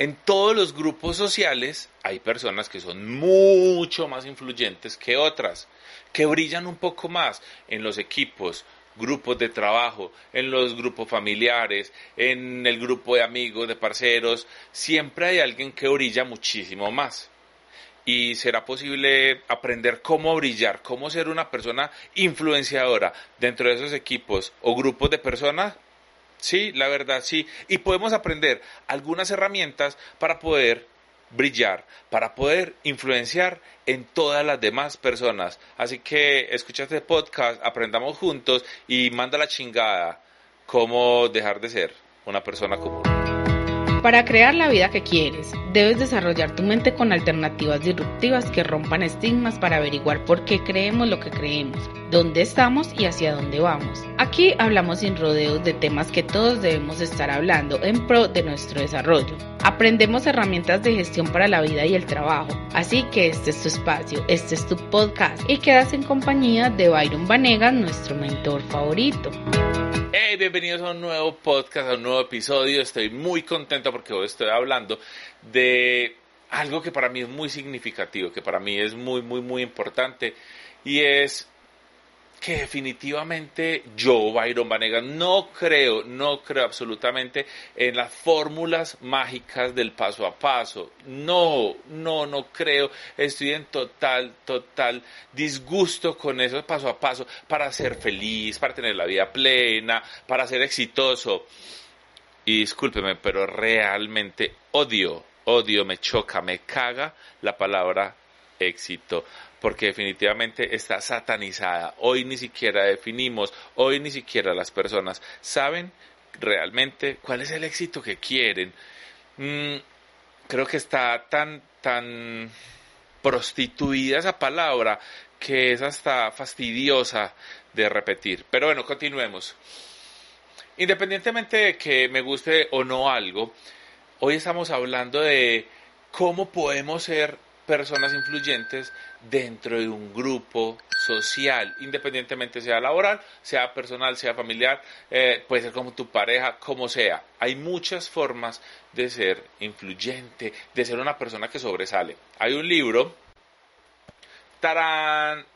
En todos los grupos sociales hay personas que son mucho más influyentes que otras, que brillan un poco más en los equipos, grupos de trabajo, en los grupos familiares, en el grupo de amigos, de parceros, siempre hay alguien que brilla muchísimo más. Y será posible aprender cómo brillar, cómo ser una persona influenciadora dentro de esos equipos o grupos de personas Sí, la verdad, sí. Y podemos aprender algunas herramientas para poder brillar, para poder influenciar en todas las demás personas. Así que escucha este podcast, aprendamos juntos y manda la chingada cómo dejar de ser una persona común. Para crear la vida que quieres, debes desarrollar tu mente con alternativas disruptivas que rompan estigmas para averiguar por qué creemos lo que creemos, dónde estamos y hacia dónde vamos. Aquí hablamos sin rodeos de temas que todos debemos estar hablando en pro de nuestro desarrollo. Aprendemos herramientas de gestión para la vida y el trabajo, así que este es tu espacio, este es tu podcast y quedas en compañía de Byron Vanegas, nuestro mentor favorito. Hey, bienvenidos a un nuevo podcast, a un nuevo episodio. Estoy muy contento porque hoy estoy hablando de algo que para mí es muy significativo, que para mí es muy, muy, muy importante y es que definitivamente yo, Byron Vanegas, no creo, no creo absolutamente en las fórmulas mágicas del paso a paso. No, no, no creo. Estoy en total, total disgusto con eso paso a paso para ser feliz, para tener la vida plena, para ser exitoso. Y discúlpeme, pero realmente odio, odio, me choca, me caga la palabra éxito porque definitivamente está satanizada. Hoy ni siquiera definimos, hoy ni siquiera las personas saben realmente cuál es el éxito que quieren. Mm, creo que está tan, tan prostituida esa palabra que es hasta fastidiosa de repetir. Pero bueno, continuemos. Independientemente de que me guste o no algo, hoy estamos hablando de cómo podemos ser personas influyentes dentro de un grupo social, independientemente sea laboral, sea personal, sea familiar, eh, puede ser como tu pareja, como sea. Hay muchas formas de ser influyente, de ser una persona que sobresale. Hay un libro, Tarán,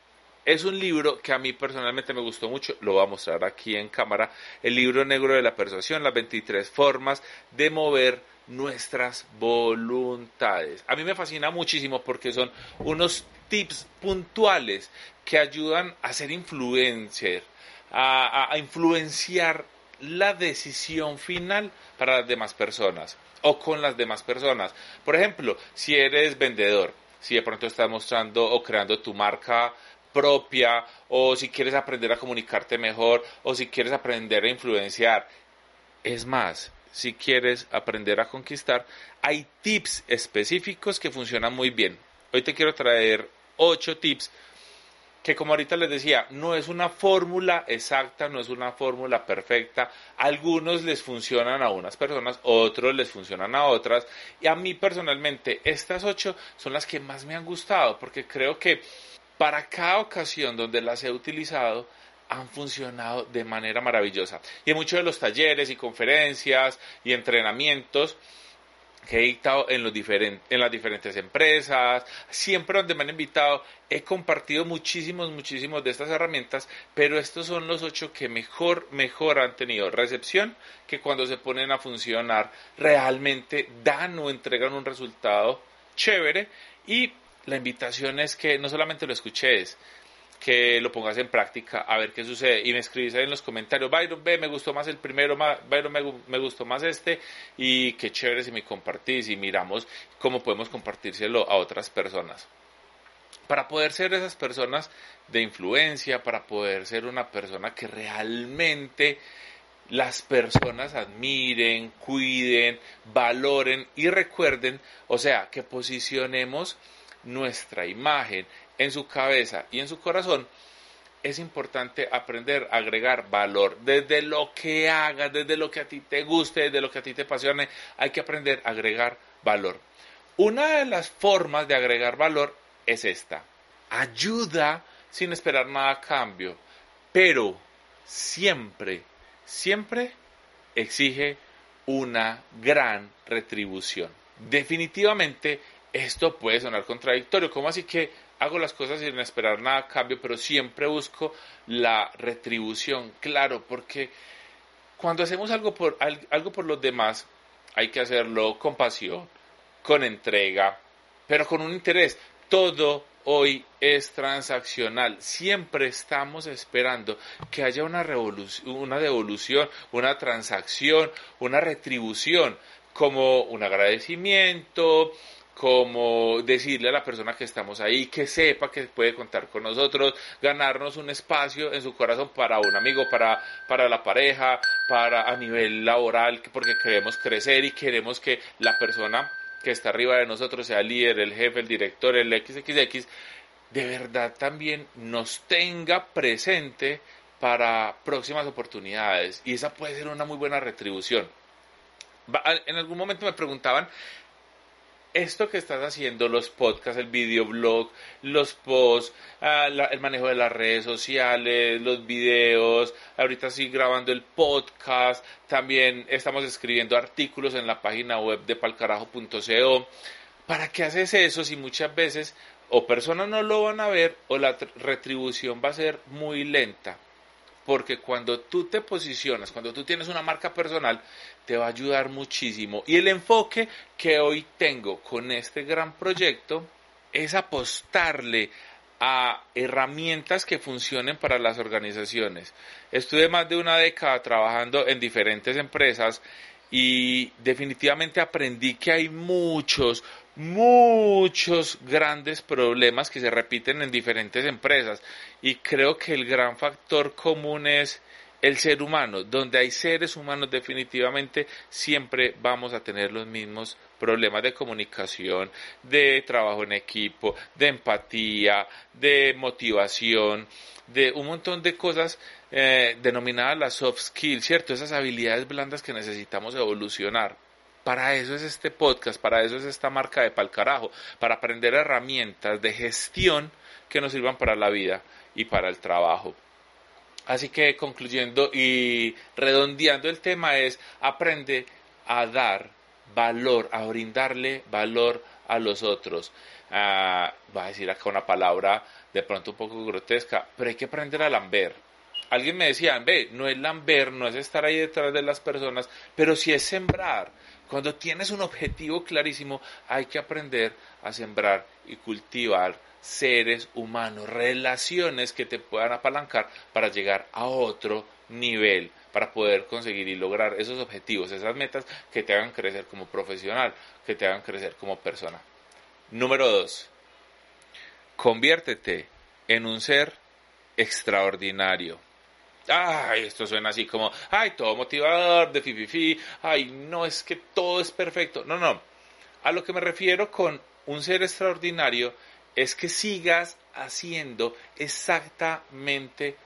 es un libro que a mí personalmente me gustó mucho, lo voy a mostrar aquí en cámara, el libro negro de la persuasión, las 23 formas de mover nuestras voluntades. A mí me fascina muchísimo porque son unos tips puntuales que ayudan a ser influencer, a, influenciar la decisión final para las demás personas o con las demás personas. Por ejemplo, si eres vendedor, si de pronto estás mostrando o creando tu marca propia o si quieres aprender a comunicarte mejor o si quieres aprender a influenciar. Es más, si quieres aprender a conquistar, hay tips específicos que funcionan muy bien. Hoy te quiero traer ocho tips que como ahorita les decía, no es una fórmula exacta, no es una fórmula perfecta. Algunos les funcionan a unas personas, otros les funcionan a otras. Y a mí personalmente, estas ocho son las que más me han gustado, porque creo que para cada ocasión donde las he utilizado, han funcionado de manera maravillosa. Y en muchos de los talleres y conferencias y entrenamientos que he dictado en, los en las diferentes empresas, siempre donde me han invitado, he compartido muchísimos, muchísimos de estas herramientas, pero estos son los ocho que mejor, mejor han tenido recepción, que cuando se ponen a funcionar realmente dan o entregan un resultado chévere y la invitación es que no solamente lo escuches, que lo pongas en práctica a ver qué sucede y me escribís ahí en los comentarios, Byron, ve, me gustó más el primero, Byron, me, me gustó más este y qué chévere si me compartís y miramos cómo podemos compartírselo a otras personas. Para poder ser esas personas de influencia, para poder ser una persona que realmente las personas admiren, cuiden, valoren y recuerden, o sea, que posicionemos nuestra imagen en su cabeza y en su corazón, es importante aprender a agregar valor. Desde lo que hagas, desde lo que a ti te guste, desde lo que a ti te apasione, hay que aprender a agregar valor. Una de las formas de agregar valor es esta. Ayuda sin esperar nada a cambio, pero siempre, siempre exige una gran retribución. Definitivamente esto puede sonar contradictorio. ¿Cómo así que hago las cosas sin esperar nada a cambio, pero siempre busco la retribución? Claro, porque cuando hacemos algo por, algo por los demás, hay que hacerlo con pasión, con entrega, pero con un interés. Todo hoy es transaccional. Siempre estamos esperando que haya una, una devolución, una transacción, una retribución, como un agradecimiento, como decirle a la persona que estamos ahí que sepa que puede contar con nosotros, ganarnos un espacio en su corazón para un amigo, para, para la pareja, para a nivel laboral, porque queremos crecer y queremos que la persona que está arriba de nosotros sea el líder, el jefe, el director, el XXX, de verdad también nos tenga presente para próximas oportunidades y esa puede ser una muy buena retribución. En algún momento me preguntaban esto que estás haciendo, los podcasts, el videoblog, los posts, ah, el manejo de las redes sociales, los videos, ahorita sí grabando el podcast, también estamos escribiendo artículos en la página web de palcarajo.co. ¿Para qué haces eso si muchas veces o personas no lo van a ver o la retribución va a ser muy lenta? Porque cuando tú te posicionas, cuando tú tienes una marca personal, te va a ayudar muchísimo. Y el enfoque que hoy tengo con este gran proyecto es apostarle a herramientas que funcionen para las organizaciones. Estuve más de una década trabajando en diferentes empresas y definitivamente aprendí que hay muchos, muchos grandes problemas que se repiten en diferentes empresas y creo que el gran factor común es el ser humano. Donde hay seres humanos definitivamente siempre vamos a tener los mismos problemas de comunicación, de trabajo en equipo, de empatía, de motivación, de un montón de cosas eh, denominadas las soft skills, ¿cierto? Esas habilidades blandas que necesitamos evolucionar. Para eso es este podcast, para eso es esta marca de Palcarajo, para aprender herramientas de gestión que nos sirvan para la vida y para el trabajo. Así que concluyendo y redondeando el tema es aprende a dar valor, a brindarle valor a los otros. Ah, va a decir acá una palabra de pronto un poco grotesca, pero hay que aprender a lamber. Alguien me decía, ve, no es lamber, no es estar ahí detrás de las personas, pero sí es sembrar. Cuando tienes un objetivo clarísimo, hay que aprender a sembrar y cultivar seres humanos, relaciones que te puedan apalancar para llegar a otro nivel, para poder conseguir y lograr esos objetivos, esas metas que te hagan crecer como profesional, que te hagan crecer como persona. Número dos, conviértete en un ser extraordinario ay, esto suena así como, ay, todo motivador, de fififi, ay, no, es que todo es perfecto. No, no. A lo que me refiero con un ser extraordinario es que sigas haciendo exactamente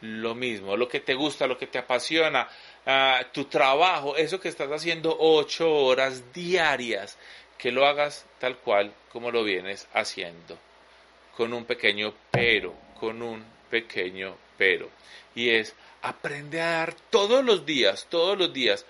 lo mismo, lo que te gusta, lo que te apasiona, ah, tu trabajo, eso que estás haciendo ocho horas diarias, que lo hagas tal cual como lo vienes haciendo, con un pequeño pero, con un pequeño pero y es aprende a dar todos los días, todos los días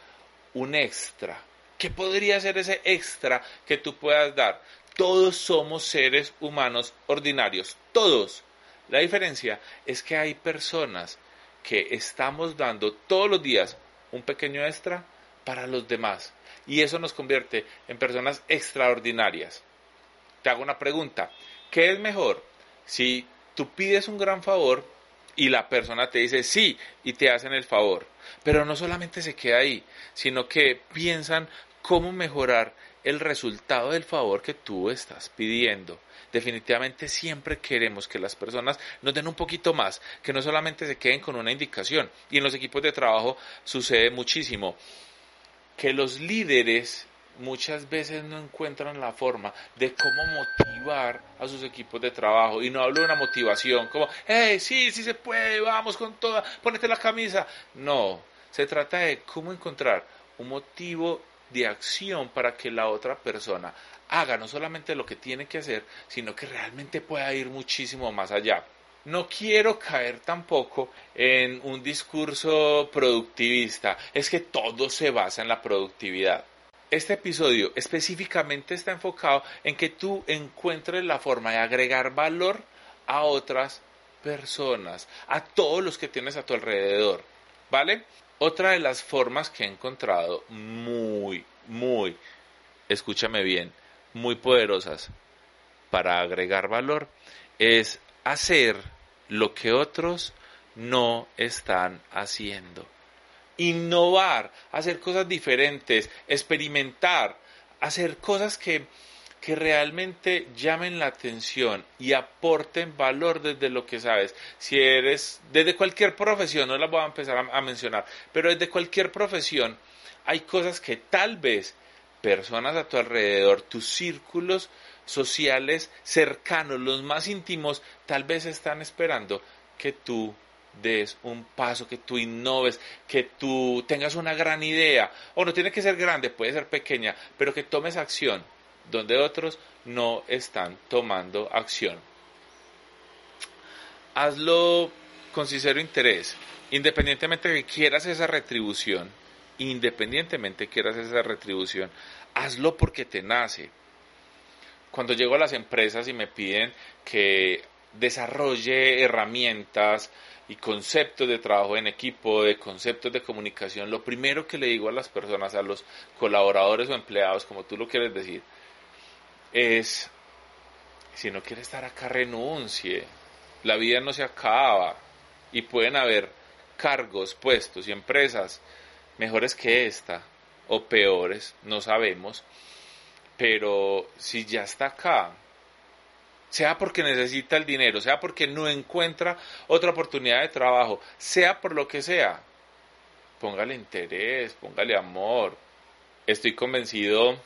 un extra. ¿Qué podría ser ese extra que tú puedas dar? Todos somos seres humanos ordinarios, todos. La diferencia es que hay personas que estamos dando todos los días un pequeño extra para los demás y eso nos convierte en personas extraordinarias. Te hago una pregunta, ¿qué es mejor si tú pides un gran favor y la persona te dice sí y te hacen el favor. Pero no solamente se queda ahí, sino que piensan cómo mejorar el resultado del favor que tú estás pidiendo. Definitivamente siempre queremos que las personas nos den un poquito más, que no solamente se queden con una indicación. Y en los equipos de trabajo sucede muchísimo que los líderes muchas veces no encuentran la forma de cómo motivar a sus equipos de trabajo. Y no hablo de una motivación como, hey, sí, sí se puede, vamos con toda, ponete la camisa. No, se trata de cómo encontrar un motivo de acción para que la otra persona haga no solamente lo que tiene que hacer, sino que realmente pueda ir muchísimo más allá. No quiero caer tampoco en un discurso productivista, es que todo se basa en la productividad. Este episodio específicamente está enfocado en que tú encuentres la forma de agregar valor a otras personas, a todos los que tienes a tu alrededor, ¿vale? Otra de las formas que he encontrado muy, muy, escúchame bien, muy poderosas para agregar valor es hacer lo que otros no están haciendo. Innovar, hacer cosas diferentes, experimentar, hacer cosas que, que realmente llamen la atención y aporten valor desde lo que sabes. Si eres, desde cualquier profesión, no las voy a empezar a, a mencionar, pero desde cualquier profesión hay cosas que tal vez personas a tu alrededor, tus círculos sociales cercanos, los más íntimos, tal vez están esperando que tú des un paso, que tú innoves, que tú tengas una gran idea, o no tiene que ser grande, puede ser pequeña, pero que tomes acción donde otros no están tomando acción. Hazlo con sincero interés, independientemente de que quieras esa retribución, independientemente quieras esa retribución, hazlo porque te nace. Cuando llego a las empresas y me piden que desarrolle herramientas y conceptos de trabajo en equipo, de conceptos de comunicación, lo primero que le digo a las personas, a los colaboradores o empleados, como tú lo quieres decir, es, si no quiere estar acá, renuncie. La vida no se acaba y pueden haber cargos, puestos y empresas mejores que esta o peores, no sabemos, pero si ya está acá, sea porque necesita el dinero, sea porque no encuentra otra oportunidad de trabajo, sea por lo que sea, póngale interés, póngale amor. Estoy convencido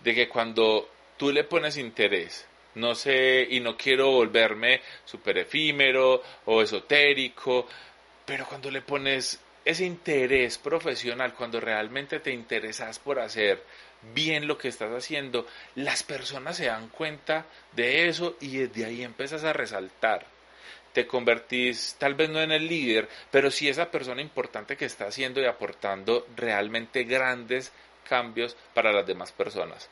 de que cuando tú le pones interés, no sé, y no quiero volverme súper efímero o esotérico, pero cuando le pones ese interés profesional, cuando realmente te interesas por hacer bien lo que estás haciendo, las personas se dan cuenta de eso y desde ahí empiezas a resaltar. Te convertís tal vez no en el líder, pero sí esa persona importante que está haciendo y aportando realmente grandes cambios para las demás personas.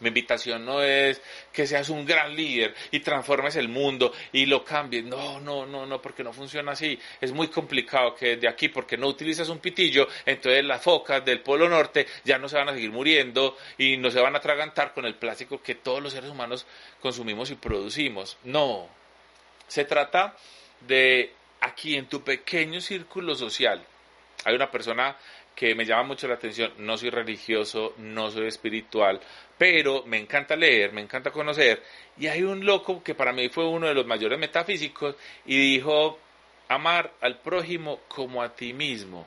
Mi invitación no es que seas un gran líder y transformes el mundo y lo cambies. No, no, no, no, porque no funciona así. Es muy complicado que desde aquí, porque no utilizas un pitillo, entonces las focas del Polo Norte ya no se van a seguir muriendo y no se van a atragantar con el plástico que todos los seres humanos consumimos y producimos. No. Se trata de aquí en tu pequeño círculo social. Hay una persona que me llama mucho la atención. No soy religioso, no soy espiritual, pero me encanta leer, me encanta conocer. Y hay un loco que para mí fue uno de los mayores metafísicos y dijo, amar al prójimo como a ti mismo.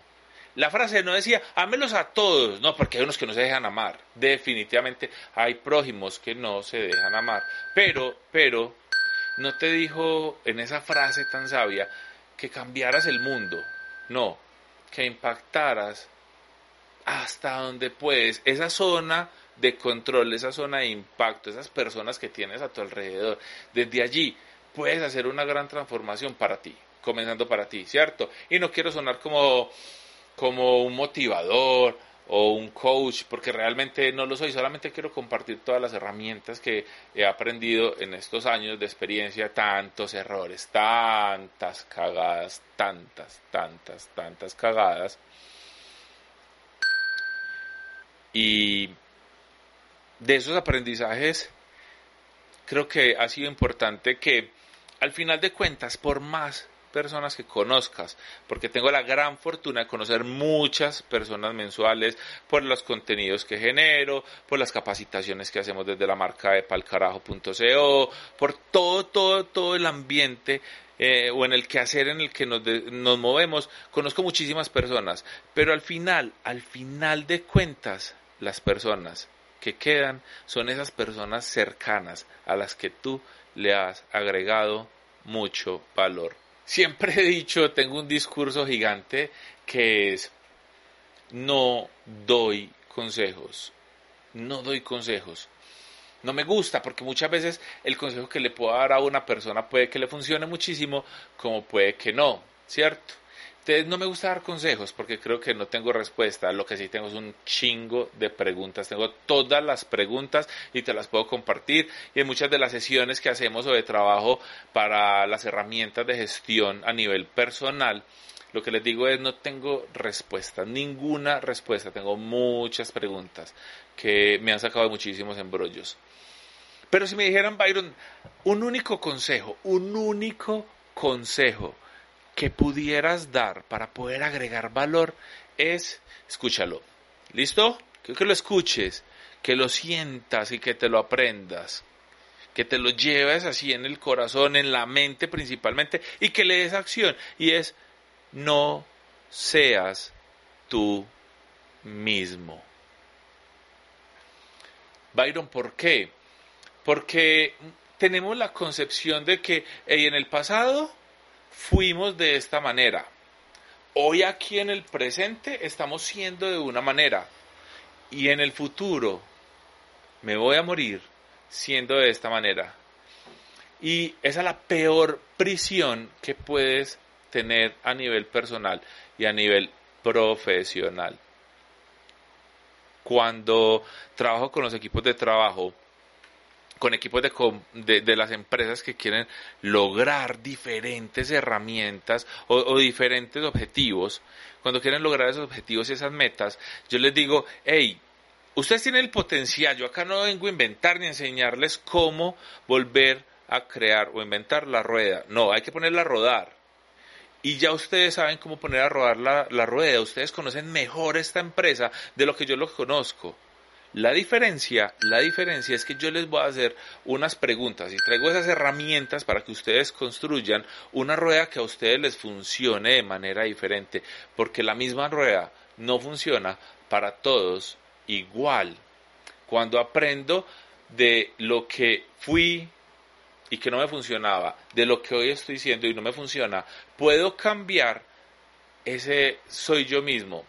La frase no decía, ámelos a todos, no, porque hay unos que no se dejan amar. Definitivamente hay prójimos que no se dejan amar. Pero, pero, no te dijo en esa frase tan sabia que cambiaras el mundo. No, que impactaras hasta donde puedes. Esa zona de control, esa zona de impacto, esas personas que tienes a tu alrededor. Desde allí puedes hacer una gran transformación para ti, comenzando para ti, ¿cierto? Y no quiero sonar como, como un motivador o un coach, porque realmente no lo soy, solamente quiero compartir todas las herramientas que he aprendido en estos años de experiencia, tantos errores, tantas cagadas, tantas, tantas, tantas cagadas. Y de esos aprendizajes, creo que ha sido importante que al final de cuentas, por más personas que conozcas, porque tengo la gran fortuna de conocer muchas personas mensuales por los contenidos que genero, por las capacitaciones que hacemos desde la marca de palcarajo.co, por todo, todo, todo el ambiente eh, o en el quehacer en el que nos, nos movemos, conozco muchísimas personas, pero al final, al final de cuentas, las personas que quedan son esas personas cercanas a las que tú le has agregado mucho valor. Siempre he dicho, tengo un discurso gigante que es, no doy consejos, no doy consejos. No me gusta porque muchas veces el consejo que le puedo dar a una persona puede que le funcione muchísimo como puede que no, ¿cierto? No me gusta dar consejos porque creo que no tengo respuesta. Lo que sí tengo es un chingo de preguntas. Tengo todas las preguntas y te las puedo compartir. Y en muchas de las sesiones que hacemos o de trabajo para las herramientas de gestión a nivel personal, lo que les digo es no tengo respuesta, ninguna respuesta. Tengo muchas preguntas que me han sacado de muchísimos embrollos. Pero si me dijeran, Byron, un único consejo, un único consejo que pudieras dar para poder agregar valor es, escúchalo, ¿listo? Quiero que lo escuches, que lo sientas y que te lo aprendas, que te lo lleves así en el corazón, en la mente principalmente, y que le des acción. Y es, no seas tú mismo. Byron, ¿por qué? Porque tenemos la concepción de que en el pasado fuimos de esta manera. Hoy aquí en el presente estamos siendo de una manera. Y en el futuro me voy a morir siendo de esta manera. Y esa es la peor prisión que puedes tener a nivel personal y a nivel profesional. Cuando trabajo con los equipos de trabajo, con equipos de, de, las empresas que quieren lograr diferentes herramientas o, diferentes objetivos, cuando quieren lograr esos objetivos y esas metas, yo les digo, hey, ustedes tienen el potencial, yo acá no vengo a inventar ni a enseñarles cómo volver a crear o inventar la rueda, no, hay que ponerla a rodar. Y ya ustedes saben cómo poner a rodar la, la rueda, ustedes conocen mejor esta empresa de lo que yo lo conozco. La diferencia, la diferencia es que yo les voy a hacer unas preguntas y traigo esas herramientas para que ustedes construyan una rueda que a ustedes les funcione de manera diferente, porque la misma rueda no funciona para todos igual. Cuando aprendo de lo que fui y que no me funcionaba, de lo que hoy estoy siendo y no me funciona, puedo cambiar ese soy yo mismo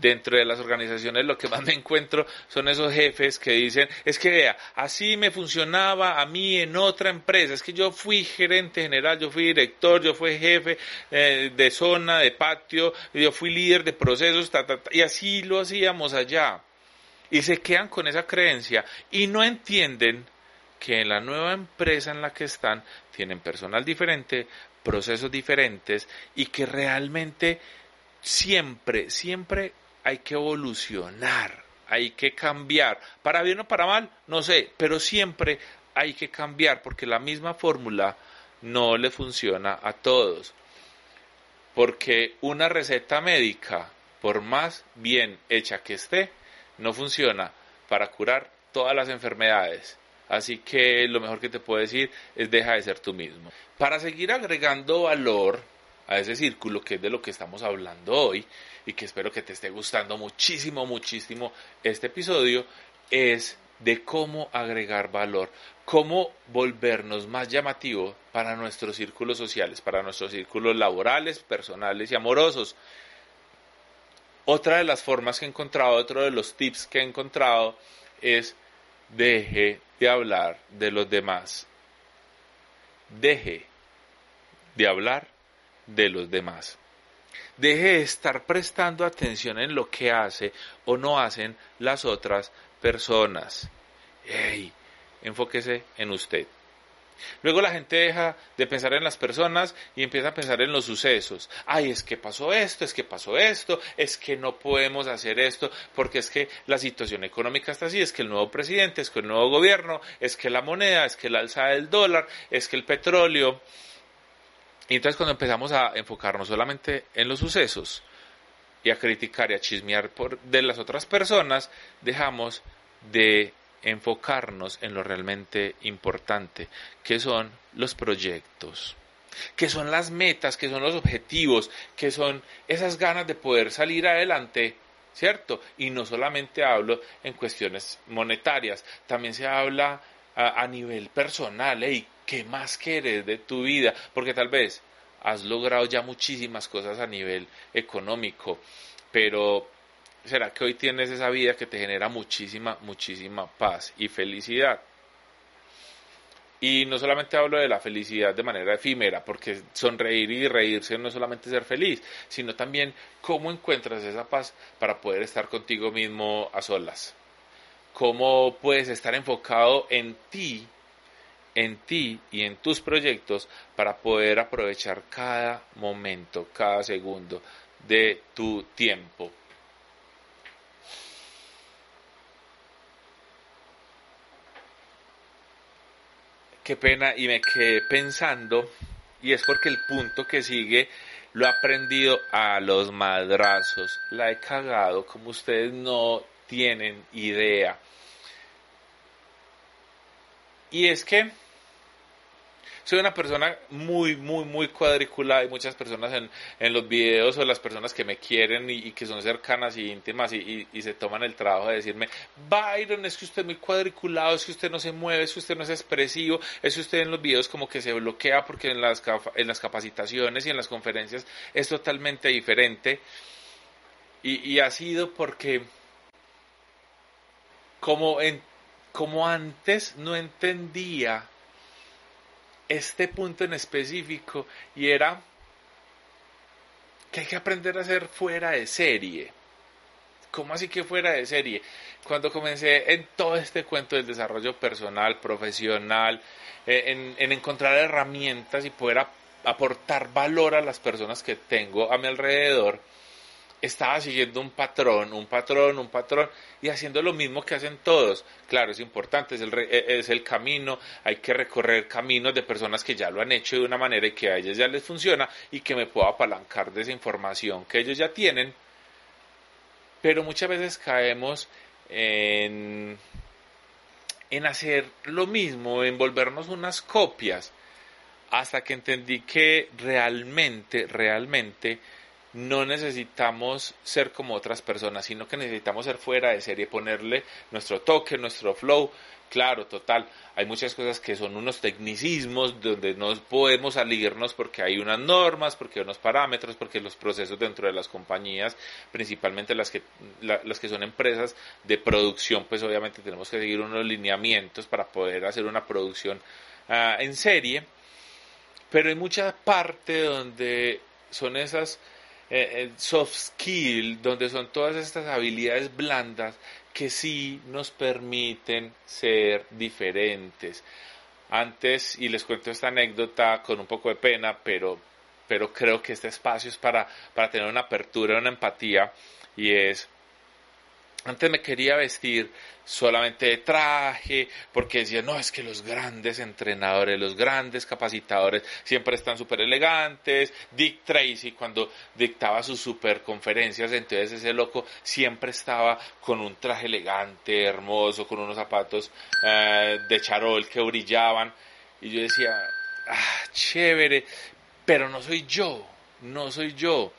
dentro de las organizaciones lo que más me encuentro son esos jefes que dicen, es que vea, así me funcionaba a mí en otra empresa, es que yo fui gerente general, yo fui director, yo fui jefe eh, de zona, de patio, yo fui líder de procesos, y así lo hacíamos allá. Y se quedan con esa creencia y no entienden que en la nueva empresa en la que están tienen personal diferente, procesos diferentes y que realmente siempre, siempre hay que evolucionar, hay que cambiar. Para bien o para mal, no sé, pero siempre hay que cambiar porque la misma fórmula no le funciona a todos. Porque una receta médica, por más bien hecha que esté, no funciona para curar todas las enfermedades. Así que lo mejor que te puedo decir es deja de ser tú mismo. Para seguir agregando valor a ese círculo, que es de lo que estamos hablando hoy, y que espero que te esté gustando muchísimo, muchísimo este episodio, es de cómo agregar valor, cómo volvernos más llamativos para nuestros círculos sociales, para nuestros círculos laborales, personales y amorosos. Otra de las formas que he encontrado, otro de los tips que he encontrado es deje de hablar de los demás. Deje de hablar de los demás. Deje de estar prestando atención en lo que hace o no hacen las otras personas. Ey, enfóquese en usted. Luego la gente deja de pensar en las personas y empieza a pensar en los sucesos. Ay, es que pasó esto, es que pasó esto, es que no podemos hacer esto, porque es que la situación económica está así, es que el nuevo presidente, es que el nuevo gobierno, es que la moneda, es que la alza del dólar, es que el petróleo, Y entonces cuando empezamos a enfocarnos solamente en los sucesos y a criticar y a chismear por, de las otras personas, dejamos de enfocarnos en lo realmente importante, que son los proyectos, que son las metas, que son los objetivos, que son esas ganas de poder salir adelante, ¿cierto? Y no solamente hablo en cuestiones monetarias, también se habla a, nivel personal, ¿y ¿qué más quieres de tu vida? Porque tal vez has logrado ya muchísimas cosas a nivel económico, pero ¿Será que hoy tienes esa vida que te genera muchísima, muchísima paz y felicidad? Y no solamente hablo de la felicidad de manera efímera, porque sonreír y reírse no es solamente ser feliz, sino también cómo encuentras esa paz para poder estar contigo mismo a solas. Cómo puedes estar enfocado en ti, en ti y en tus proyectos para poder aprovechar cada momento, cada segundo de tu tiempo. qué pena y me quedé pensando y es porque el punto que sigue lo he aprendido a los madrazos, la he cagado como ustedes no tienen idea. Y es que soy una persona muy, muy, muy cuadriculada y muchas personas en, en los videos o las personas que me quieren y, que son cercanas y íntimas y, se toman el trabajo de decirme, Byron, es que usted es muy cuadriculado, es que usted no se mueve, es que usted no es expresivo, es que usted en los videos como que se bloquea porque en las, en las capacitaciones y en las conferencias es totalmente diferente. Y ha sido porque como, en, como antes no entendía este punto en específico y era que hay que aprender a hacer fuera de serie. ¿Cómo así que fuera de serie? Cuando comencé en todo este cuento del desarrollo personal, profesional, eh, en encontrar herramientas y poder aportar valor a las personas que tengo a mi alrededor, estaba siguiendo un patrón, un patrón, un patrón y haciendo lo mismo que hacen todos. Claro, es importante, es el, e, es el camino, hay que recorrer caminos de personas que ya lo han hecho de una manera y que a ellas ya les funciona y que me puedo apalancar de esa información que ellos ya tienen. Pero muchas veces caemos en, en hacer lo mismo, en volvernos unas copias, hasta que entendí que realmente, realmente, no necesitamos ser como otras personas, sino que necesitamos ser fuera de serie, ponerle nuestro toque, nuestro flow. Claro, total, hay muchas cosas que son unos tecnicismos donde no podemos salirnos porque hay unas normas, porque hay unos parámetros, porque los procesos dentro de las compañías, principalmente las que, las que son empresas de producción, pues obviamente tenemos que seguir unos lineamientos para poder hacer una producción ah, en serie, pero hay mucha parte donde son esas eh, soft skill, donde son todas estas habilidades blandas que sí nos permiten ser diferentes. Antes, y les cuento esta anécdota con un poco de pena, pero, pero creo que este espacio es para, para tener una apertura, una empatía, y es antes me quería vestir solamente de traje, porque decía, no, es que los grandes entrenadores, los grandes capacitadores siempre están súper elegantes. Dick Tracy, cuando dictaba sus super conferencias, entonces ese loco siempre estaba con un traje elegante, hermoso, con unos zapatos eh, de charol que brillaban. Y yo decía, ah, chévere, pero no soy yo, no soy yo.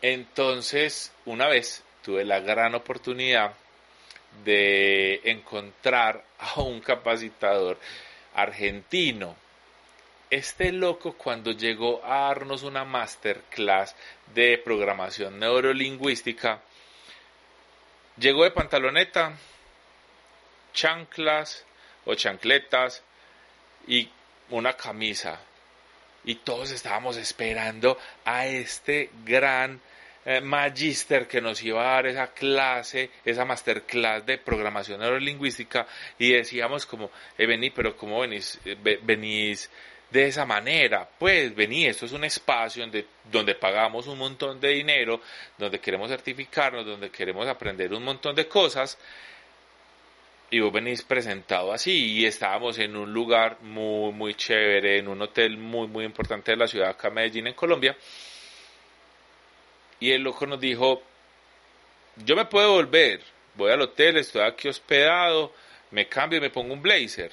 Entonces, una vez tuve la gran oportunidad de encontrar a un capacitador argentino. Este loco cuando llegó a darnos una masterclass de programación neurolingüística, llegó de pantaloneta, chanclas o chancletas y una camisa. Y todos estábamos esperando a este gran eh, magister que nos iba a dar esa clase, esa masterclass de programación neurolingüística y decíamos como, eh, vení, pero ¿cómo venís, eh, venís de esa manera? Pues vení, esto es un espacio donde, donde pagamos un montón de dinero, donde queremos certificarnos, donde queremos aprender un montón de cosas y vos venís presentado así y estábamos en un lugar muy muy chévere, en un hotel muy muy importante de la ciudad acá Medellín en Colombia y el loco nos dijo yo me puedo volver, voy al hotel, estoy aquí hospedado, me cambio y me pongo un blazer.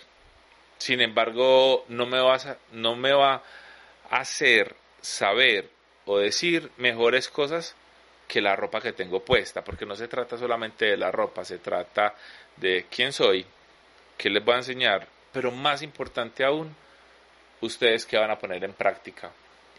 Sin embargo, no me, vas a, no me va a hacer saber o decir mejores cosas que la ropa que tengo puesta, porque no se trata solamente de la ropa, se trata de quién soy, qué les voy a enseñar, pero más importante aún, ustedes qué van a poner en práctica.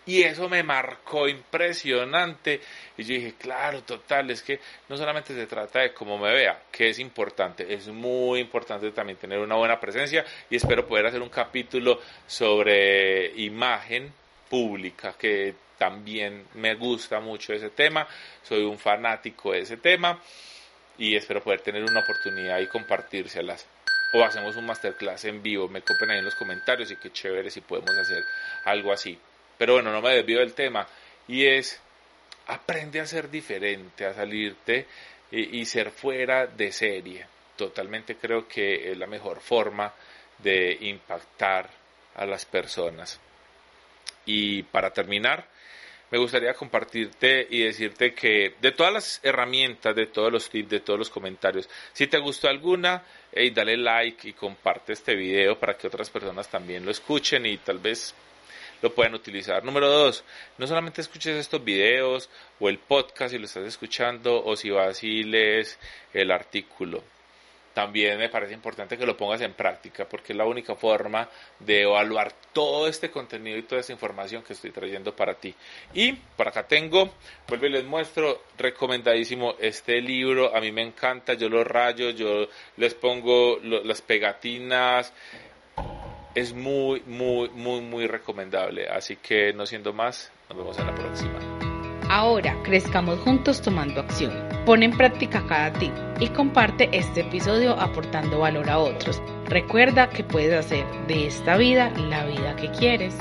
Y eso me marcó impresionante. Y yo dije, claro, total, es que no solamente se trata de cómo me vea, que es importante, es muy importante también tener una buena presencia y espero poder hacer un capítulo sobre imagen pública, que también me gusta mucho ese tema, soy un fanático de ese tema y espero poder tener una oportunidad y compartírselas. O hacemos un masterclass en vivo, me copen ahí en los comentarios y qué chévere si podemos hacer algo así. Pero bueno, no me desvío del tema. Y es, aprende a ser diferente, a salirte y, y ser fuera de serie. Totalmente creo que es la mejor forma de impactar a las personas. Y para terminar, me gustaría compartirte y decirte que de todas las herramientas, de todos los tips, de todos los comentarios, si te gustó alguna, hey, dale like y comparte este video para que otras personas también lo escuchen y tal vez lo pueden utilizar. Número dos, no solamente escuches estos videos o el podcast si lo estás escuchando o si vas y lees el artículo. También me parece importante que lo pongas en práctica porque es la única forma de evaluar todo este contenido y toda esta información que estoy trayendo para ti. Y por acá tengo, vuelvo y les muestro, recomendadísimo este libro, a mí me encanta, yo lo rayo, yo les pongo las pegatinas, es muy, muy, muy, muy recomendable. Así que no siendo más, nos vemos en la próxima. Ahora crezcamos juntos tomando acción. Pon en práctica cada tip y comparte este episodio aportando valor a otros. Recuerda que puedes hacer de esta vida la vida que quieres.